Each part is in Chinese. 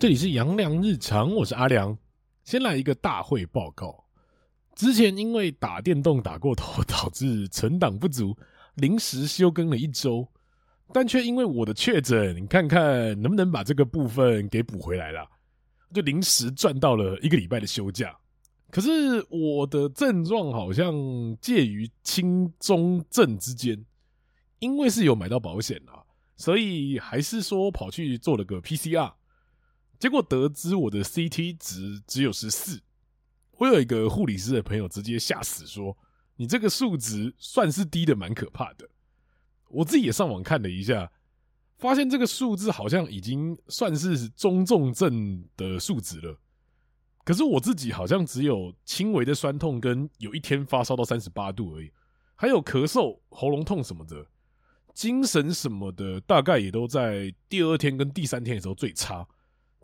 这里是杨良日常，我是阿良。先来一个大会报告。之前因为打电动打过头，导致存档不足，临时休更了一周，但却因为我的确诊，看看能不能把这个部分给补回来了，就临时赚到了一个礼拜的休假。可是我的症状好像介于轻中症之间，因为是有买到保险啊，所以还是说跑去做了个 PCR。结果得知我的 CT 值只有十四，我有一个护理师的朋友直接吓死说：“你这个数值算是低的，蛮可怕的。”我自己也上网看了一下，发现这个数字好像已经算是中重症的数值了。可是我自己好像只有轻微的酸痛，跟有一天发烧到三十八度而已，还有咳嗽、喉咙痛什么的，精神什么的，大概也都在第二天跟第三天的时候最差。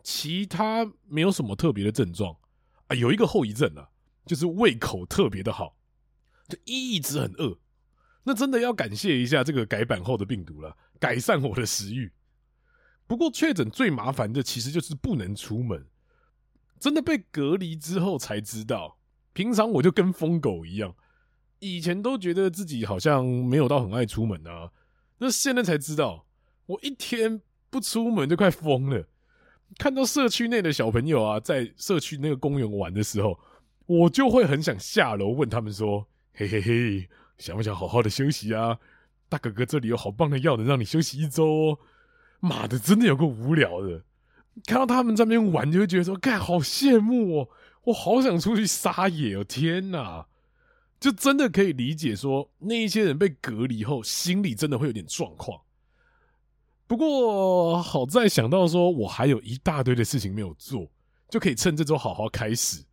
其他没有什么特别的症状啊，有一个后遗症啊，就是胃口特别的好，就一直很饿。那真的要感谢一下这个改版后的病毒了，改善我的食欲。不过确诊最麻烦的其实就是不能出门，真的被隔离之后才知道，平常我就跟疯狗一样，以前都觉得自己好像没有到很爱出门啊，那现在才知道，我一天不出门就快疯了。看到社区内的小朋友啊，在社区那个公园玩的时候，我就会很想下楼问他们说：“嘿嘿嘿，想不想好好的休息啊？大哥哥这里有好棒的药，能让你休息一周哦。”妈的，真的有够无聊的。看到他们在那边玩，就会觉得说：“干，好羡慕哦！我好想出去撒野哦！天哪，就真的可以理解说，那一些人被隔离后，心里真的会有点状况。”不过好在想到说，我还有一大堆的事情没有做，就可以趁这周好好开始，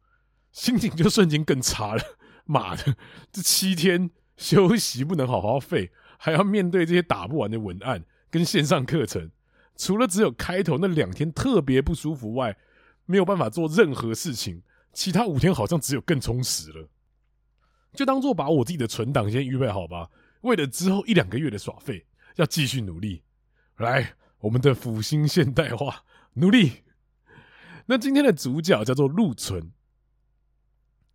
心情就瞬间更差了。妈的，这七天休息不能好好废，还要面对这些打不完的文案跟线上课程，除了只有开头那两天特别不舒服外，没有办法做任何事情。其他五天好像只有更充实了，就当做把我自己的存档先预备好吧，为了之后一两个月的耍废，要继续努力。来，我们的复兴现代化，努力。那今天的主角叫做禄存，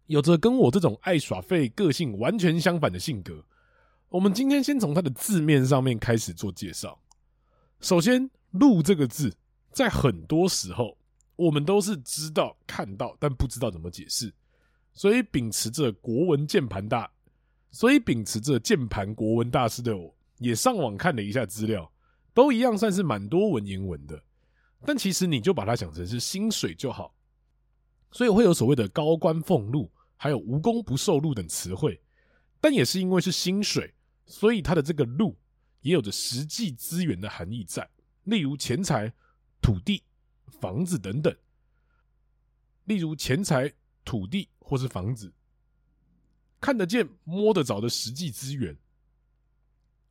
有着跟我这种爱耍废个性完全相反的性格。我们今天先从他的字面上面开始做介绍。首先，“禄”这个字，在很多时候我们都是知道、看到，但不知道怎么解释。所以，秉持着国文键盘大，所以秉持着键盘国文大师的我，也上网看了一下资料。都一样，算是蛮多文言文的，但其实你就把它想成是薪水就好，所以会有所谓的高官俸禄，还有无功不受禄等词汇。但也是因为是薪水，所以它的这个禄也有着实际资源的含义在，例如钱财、土地、房子等等。例如钱财、土地或是房子，看得见、摸得着的实际资源。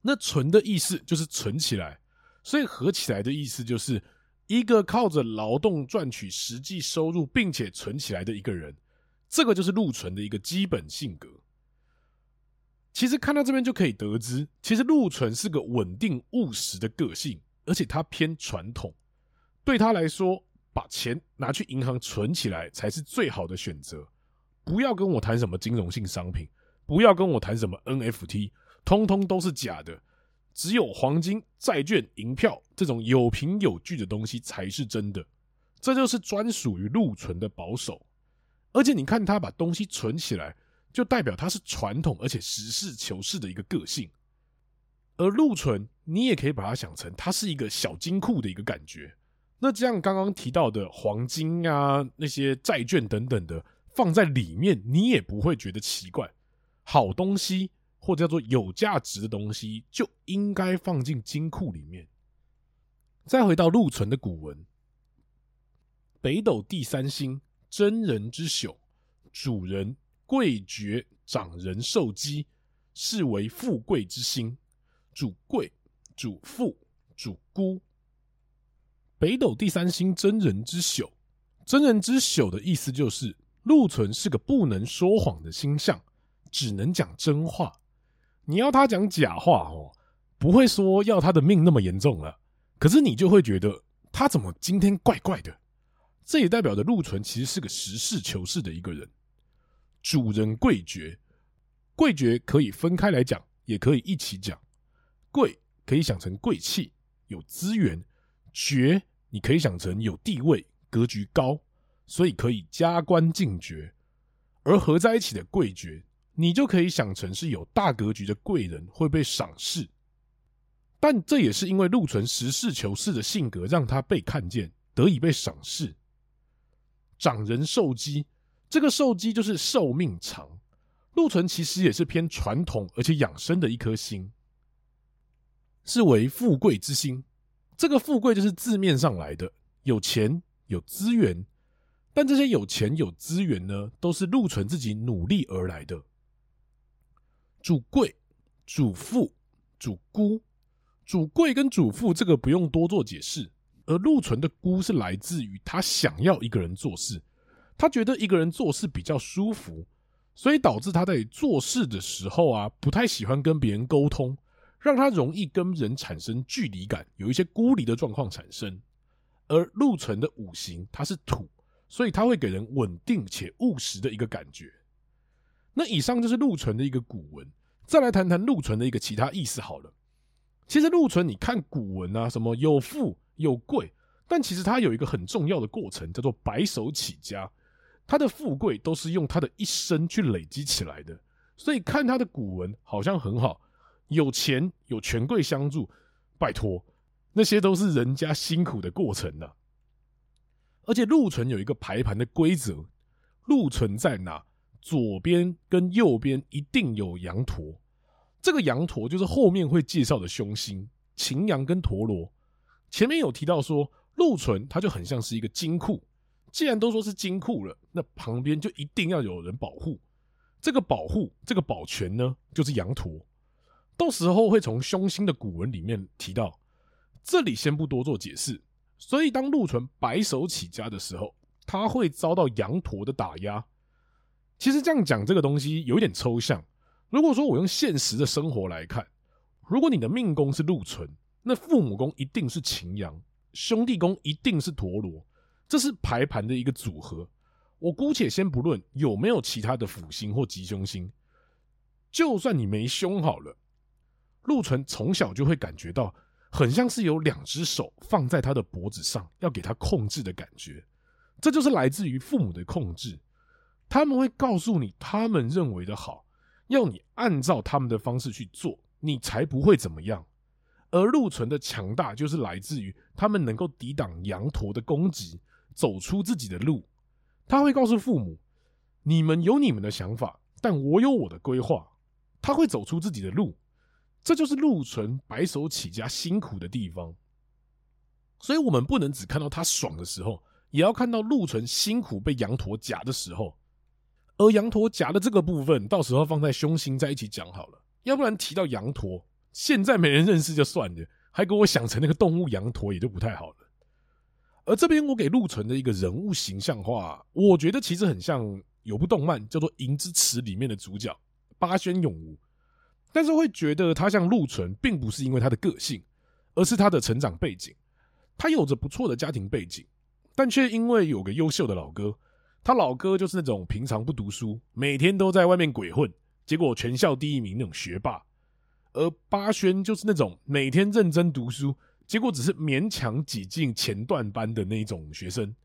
那存的意思就是存起来。所以合起来的意思就是一个靠着劳动赚取实际收入，并且存起来的一个人，这个就是禄存的一个基本性格。其实看到这边就可以得知，其实禄存是个稳定务实的个性，而且他偏传统。对他来说，把钱拿去银行存起来才是最好的选择。不要跟我谈什么金融性商品，不要跟我谈什么 NFT，通通都是假的。只有黄金、债券、银票这种有凭有据的东西才是真的，这就是专属于禄存的保守。而且你看他把东西存起来，就代表他是传统而且实事求是的一个个性。而禄存，你也可以把它想成它是一个小金库的一个感觉。那这样刚刚提到的黄金啊、那些债券等等的放在里面，你也不会觉得奇怪。好东西。或者叫做有价值的东西，就应该放进金库里面。再回到禄存的古文：北斗第三星，真人之宿，主人贵爵，长人寿姬，是为富贵之星，主贵，主富，主孤。北斗第三星，真人之宿，真人之宿的意思就是禄存是个不能说谎的星象，只能讲真话。你要他讲假话哦，不会说要他的命那么严重了，可是你就会觉得他怎么今天怪怪的，这也代表着禄存其实是个实事求是的一个人。主人贵绝，贵绝可以分开来讲，也可以一起讲。贵可以想成贵气，有资源；绝你可以想成有地位、格局高，所以可以加官进爵。而合在一起的贵绝，你就可以想成是有大格局的贵人，会被赏识。但这也是因为禄存实事求是的性格，让他被看见，得以被赏识。长人寿基，这个寿基就是寿命长。禄存其实也是偏传统而且养生的一颗星，是为富贵之星。这个富贵就是字面上来的，有钱有资源。但这些有钱有资源呢，都是禄存自己努力而来的。主贵、主富、主孤，主贵跟主富这个不用多做解释。而禄存的孤是来自于他想要一个人做事，他觉得一个人做事比较舒服，所以导致他在做事的时候啊，不太喜欢跟别人沟通，让他容易跟人产生距离感，有一些孤立的状况产生。而禄存的五行它是土，所以他会给人稳定且务实的一个感觉。那以上就是禄存的一个古文，再来谈谈禄存的一个其他意思好了。其实禄存，你看古文啊，什么有富。有贵，但其实他有一个很重要的过程，叫做白手起家。他的富贵都是用他的一生去累积起来的，所以看他的古文好像很好，有钱有权贵相助，拜托，那些都是人家辛苦的过程呢。而且禄存有一个排盘的规则，禄存在哪，左边跟右边一定有羊驼，这个羊驼就是后面会介绍的凶星，擎羊跟陀螺。前面有提到说，禄存它就很像是一个金库。既然都说是金库了，那旁边就一定要有人保护。这个保护，这个保全呢，就是羊驼。到时候会从凶星的古文里面提到，这里先不多做解释。所以当禄存白手起家的时候，他会遭到羊驼的打压。其实这样讲这个东西有一点抽象。如果说我用现实的生活来看，如果你的命宫是禄存。那父母宫一定是擎羊，兄弟宫一定是陀罗，这是排盘的一个组合。我姑且先不论有没有其他的辅星或吉凶星，就算你没凶好了，禄存从小就会感觉到很像是有两只手放在他的脖子上，要给他控制的感觉。这就是来自于父母的控制，他们会告诉你他们认为的好，要你按照他们的方式去做，你才不会怎么样。而禄存的强大，就是来自于他们能够抵挡羊驼的攻击，走出自己的路。他会告诉父母：“你们有你们的想法，但我有我的规划。”他会走出自己的路，这就是禄存白手起家辛苦的地方。所以，我们不能只看到他爽的时候，也要看到禄存辛苦被羊驼夹的时候。而羊驼夹的这个部分，到时候放在凶星在一起讲好了，要不然提到羊驼。现在没人认识就算了，还给我想成那个动物羊驼，也就不太好了。而这边我给陆存的一个人物形象化，我觉得其实很像有部动漫叫做《银之匙》里面的主角八轩永吾，但是会觉得他像陆存，并不是因为他的个性，而是他的成长背景。他有着不错的家庭背景，但却因为有个优秀的老哥，他老哥就是那种平常不读书，每天都在外面鬼混，结果全校第一名那种学霸。而八轩就是那种每天认真读书，结果只是勉强挤进前段班的那种学生，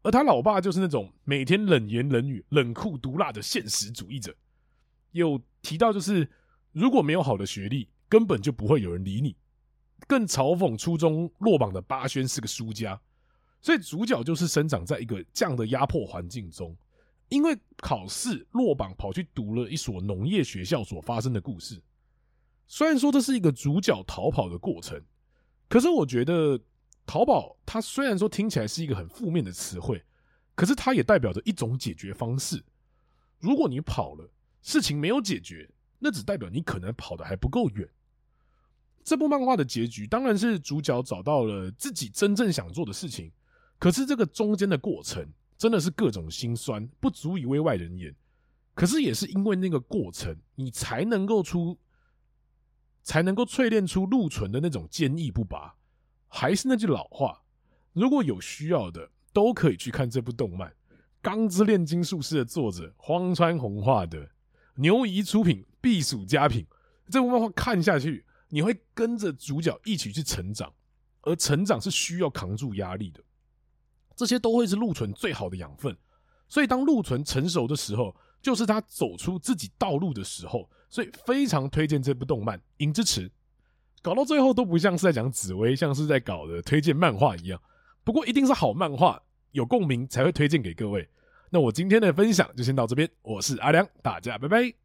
而他老爸就是那种每天冷言冷语、冷酷毒辣的现实主义者。有提到就是如果没有好的学历，根本就不会有人理你。更嘲讽初中落榜的八轩是个输家，所以主角就是生长在一个这样的压迫环境中，因为考试落榜跑去读了一所农业学校所发生的故事。虽然说这是一个主角逃跑的过程，可是我觉得逃跑，它虽然说听起来是一个很负面的词汇，可是它也代表着一种解决方式。如果你跑了，事情没有解决，那只代表你可能跑得还不够远。这部漫画的结局当然是主角找到了自己真正想做的事情，可是这个中间的过程真的是各种心酸，不足以为外人言。可是也是因为那个过程，你才能够出。才能够淬炼出陆存的那种坚毅不拔。还是那句老话，如果有需要的，都可以去看这部动漫《钢之炼金术师》的作者荒川弘画的，牛仪出品，必属佳品。这部漫画看下去，你会跟着主角一起去成长，而成长是需要扛住压力的。这些都会是鹿纯最好的养分。所以，当鹿纯成熟的时候，就是他走出自己道路的时候。所以，非常推荐这部动漫《影之池》。搞到最后都不像是在讲紫薇，像是在搞的推荐漫画一样。不过，一定是好漫画，有共鸣才会推荐给各位。那我今天的分享就先到这边，我是阿良，大家拜拜。